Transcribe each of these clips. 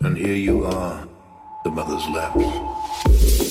and here you are, the mother's laps.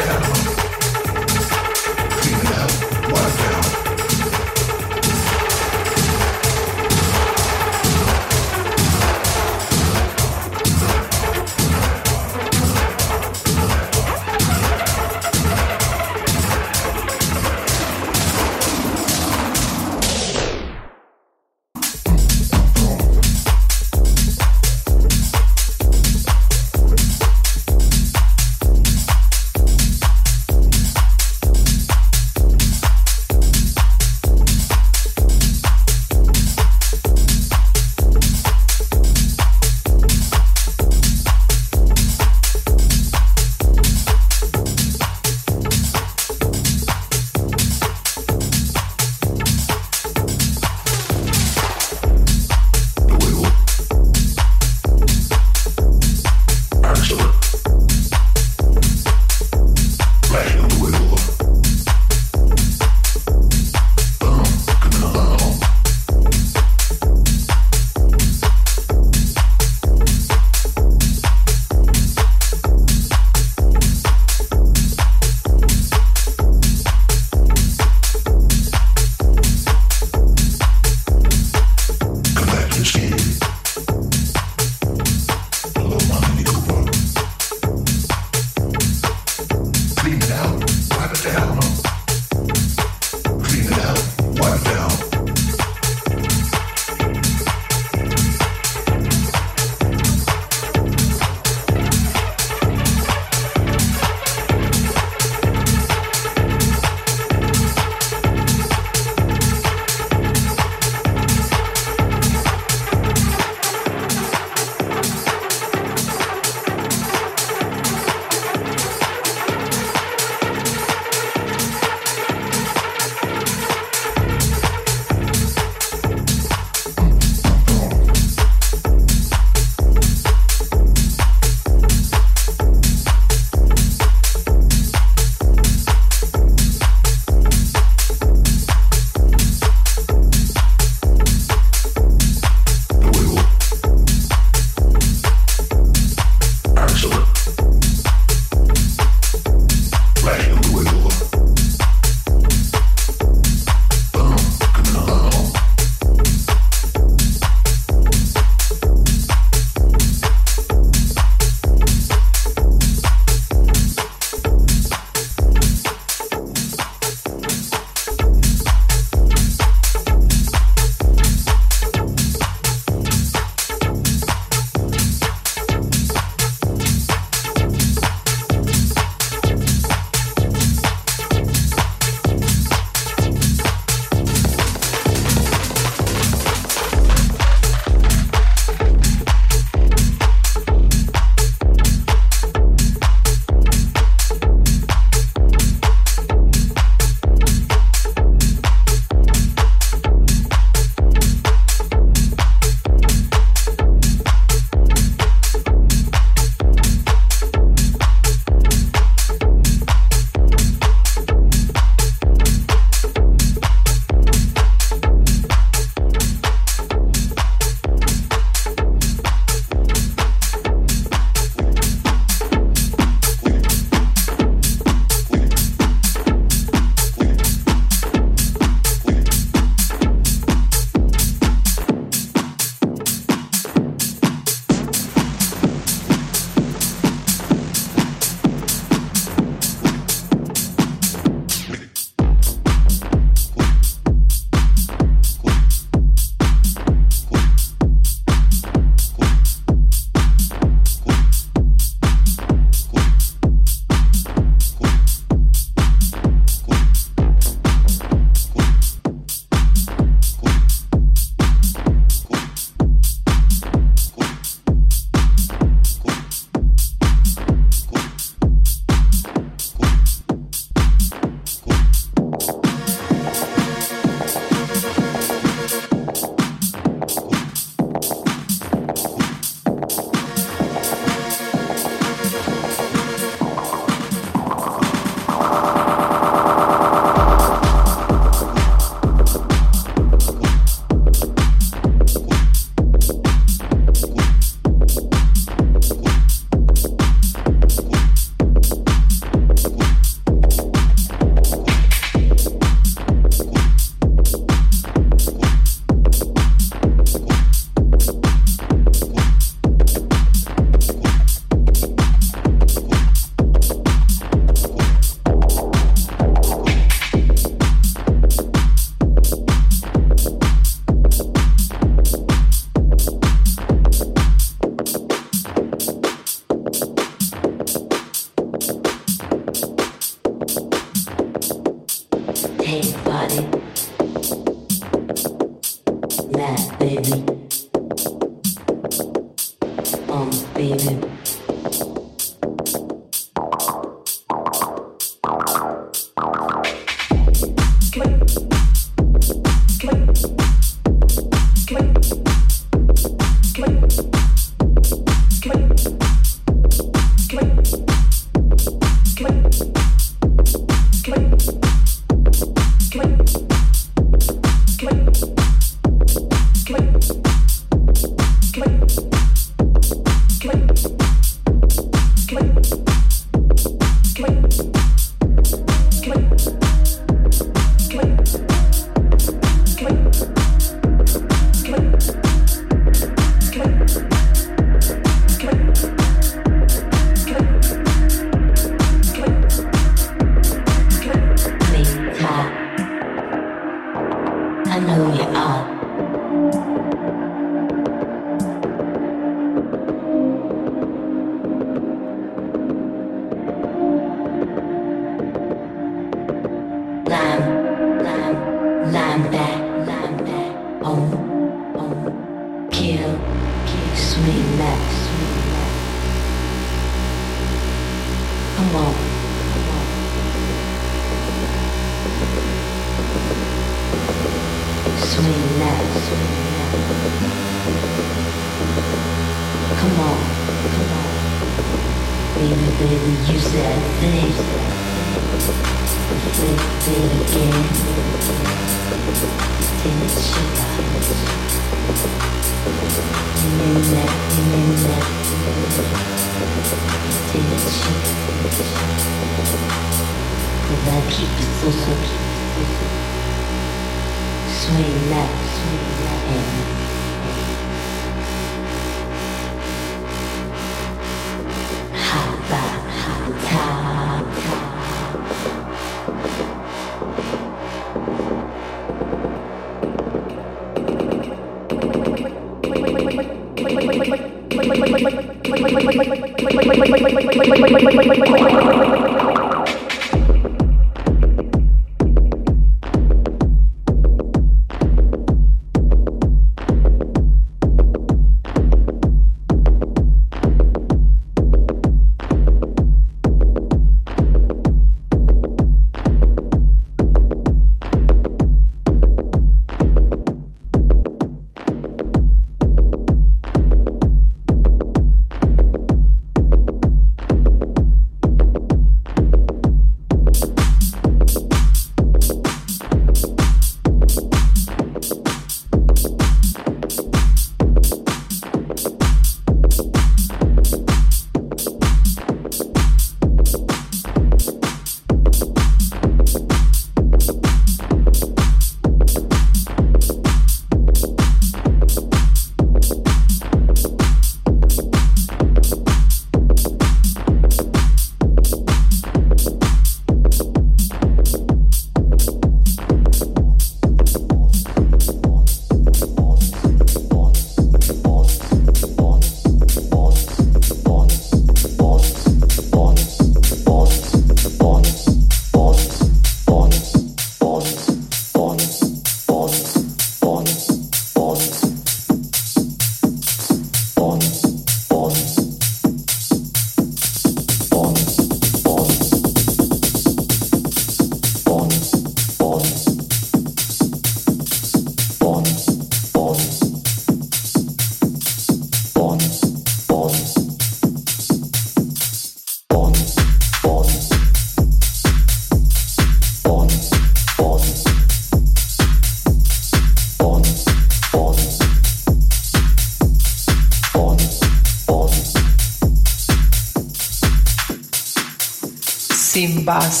Simbasse.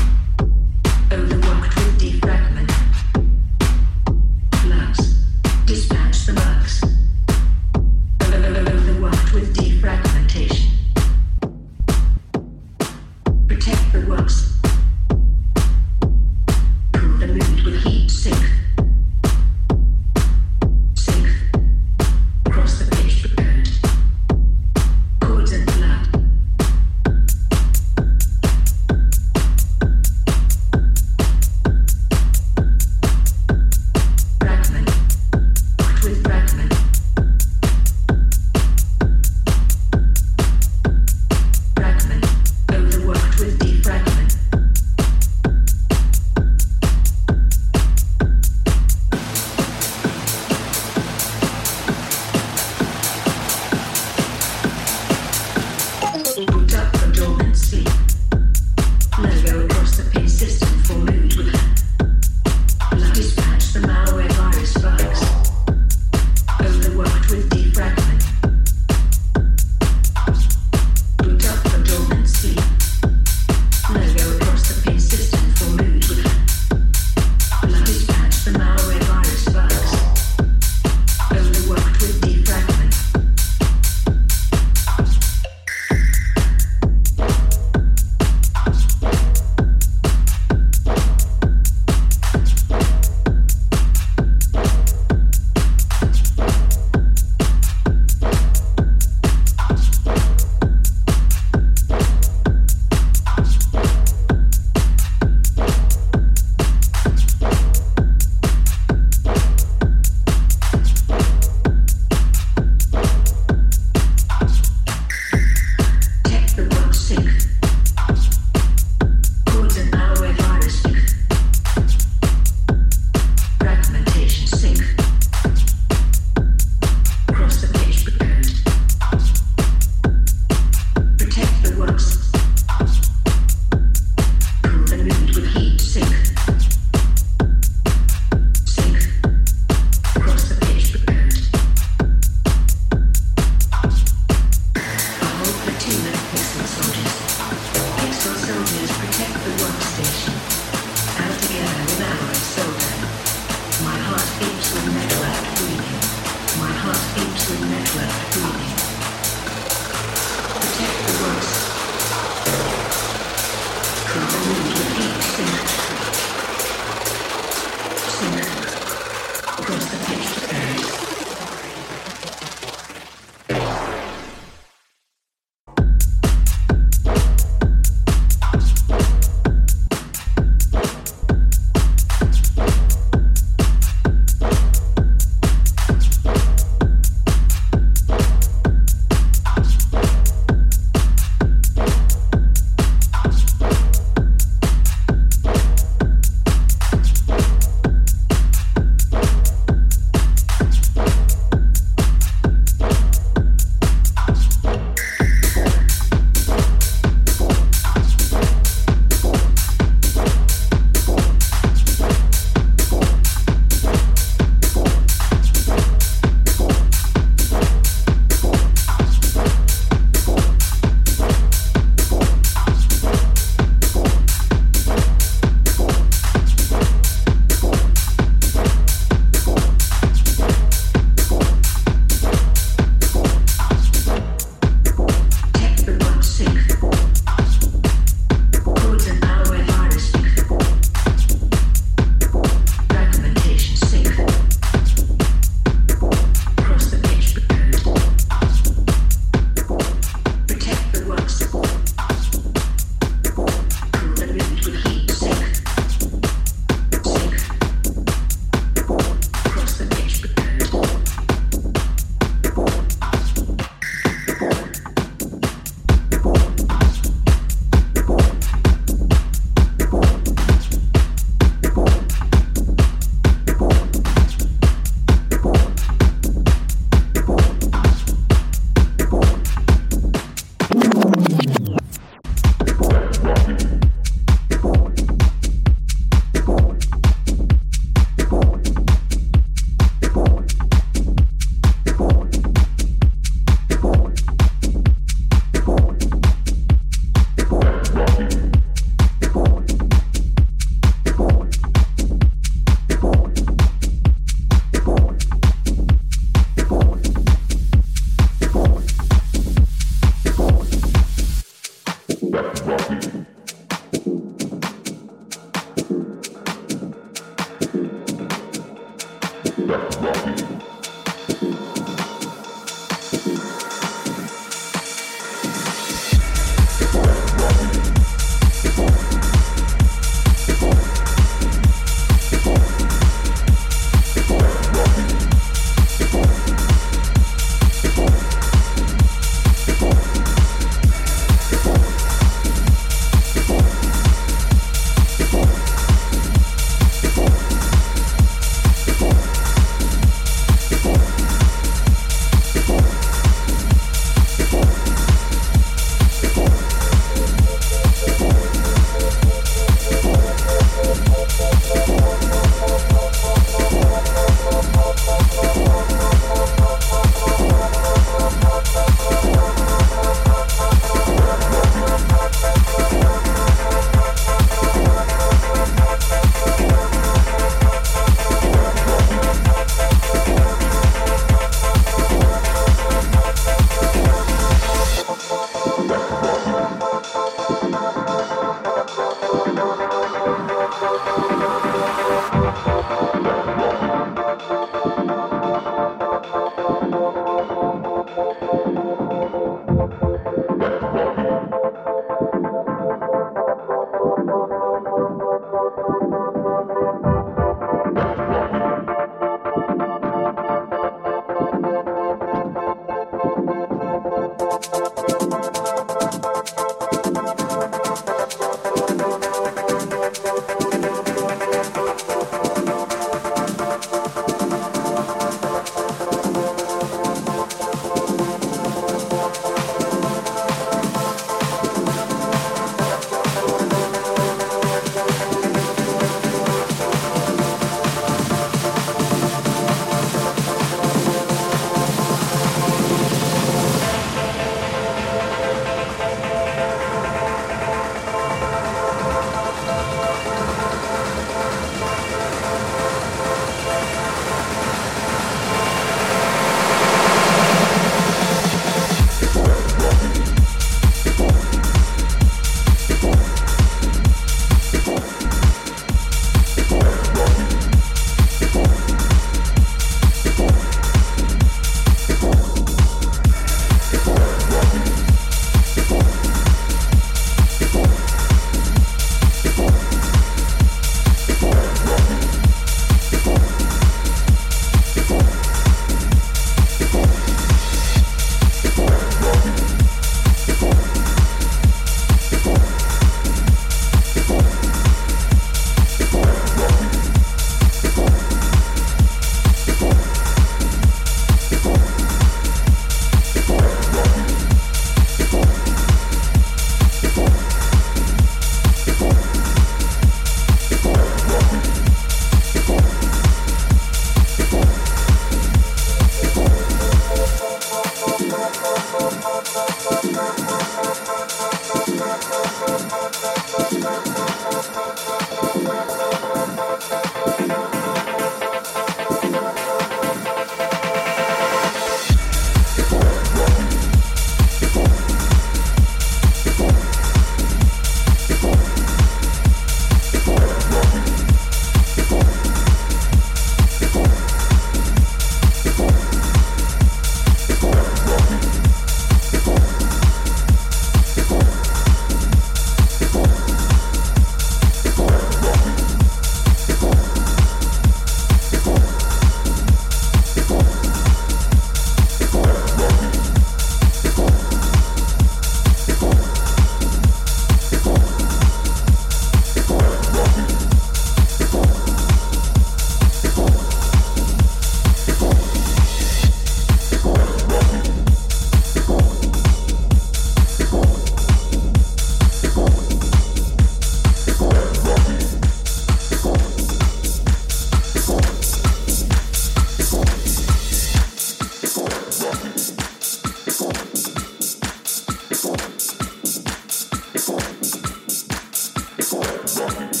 Fucking.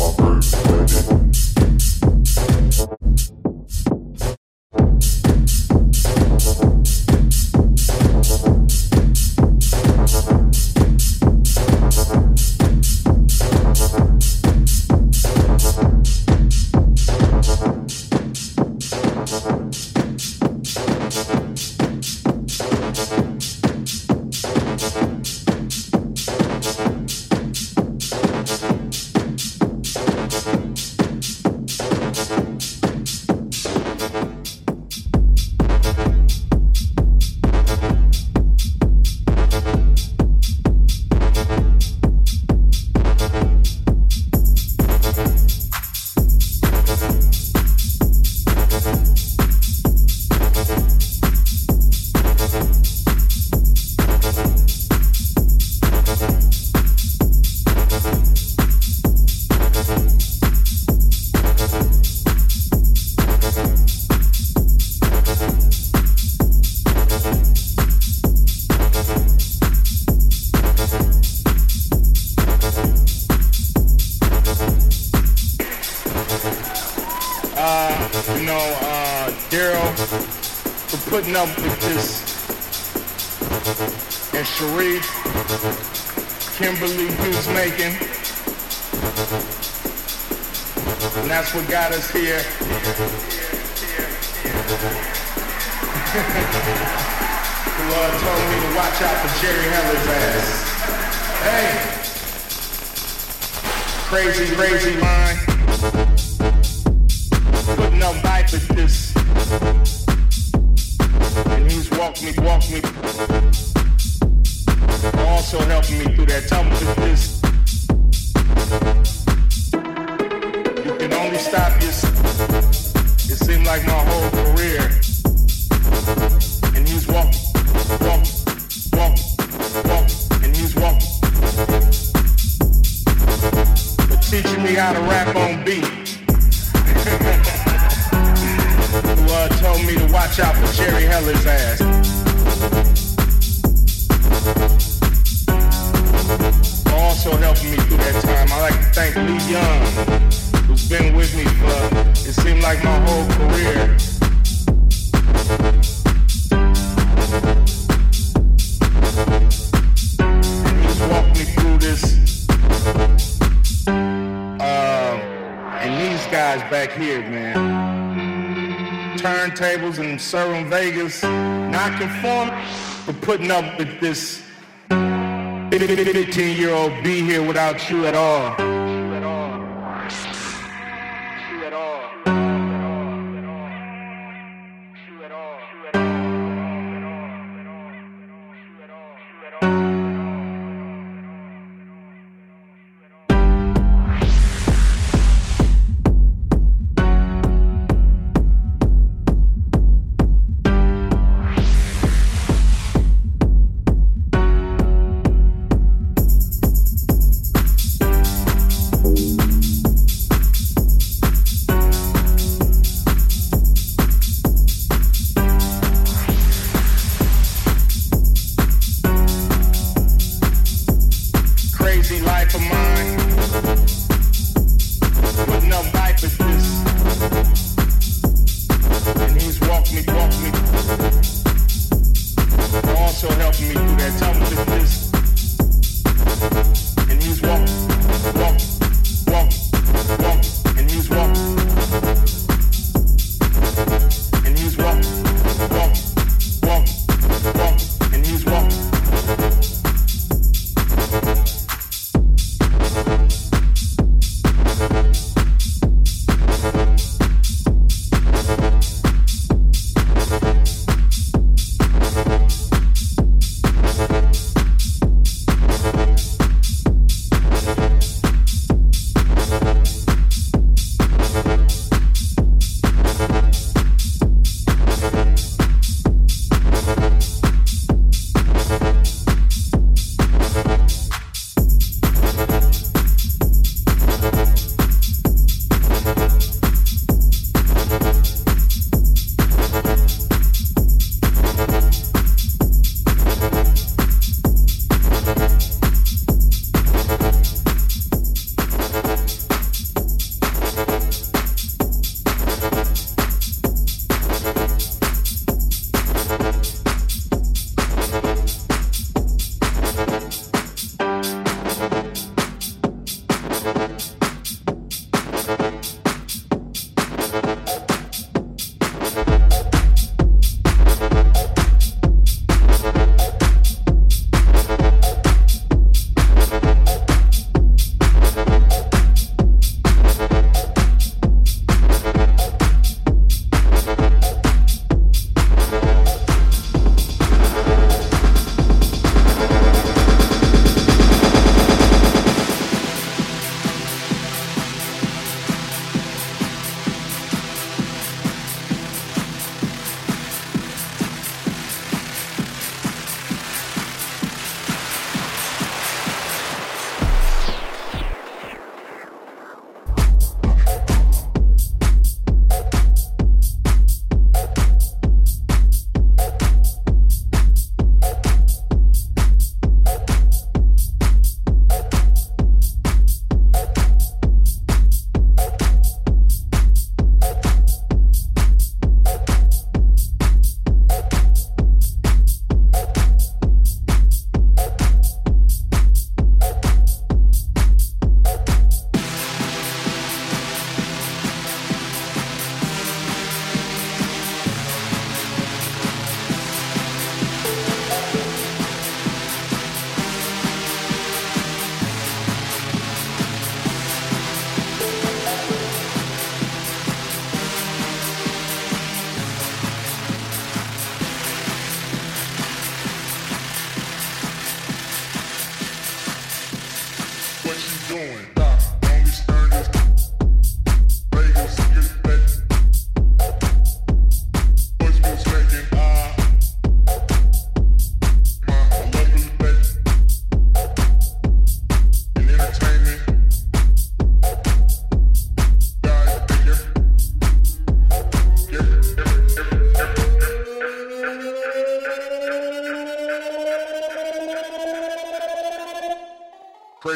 My bird putting up with this 18 year old be here without you at all.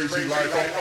Crazy like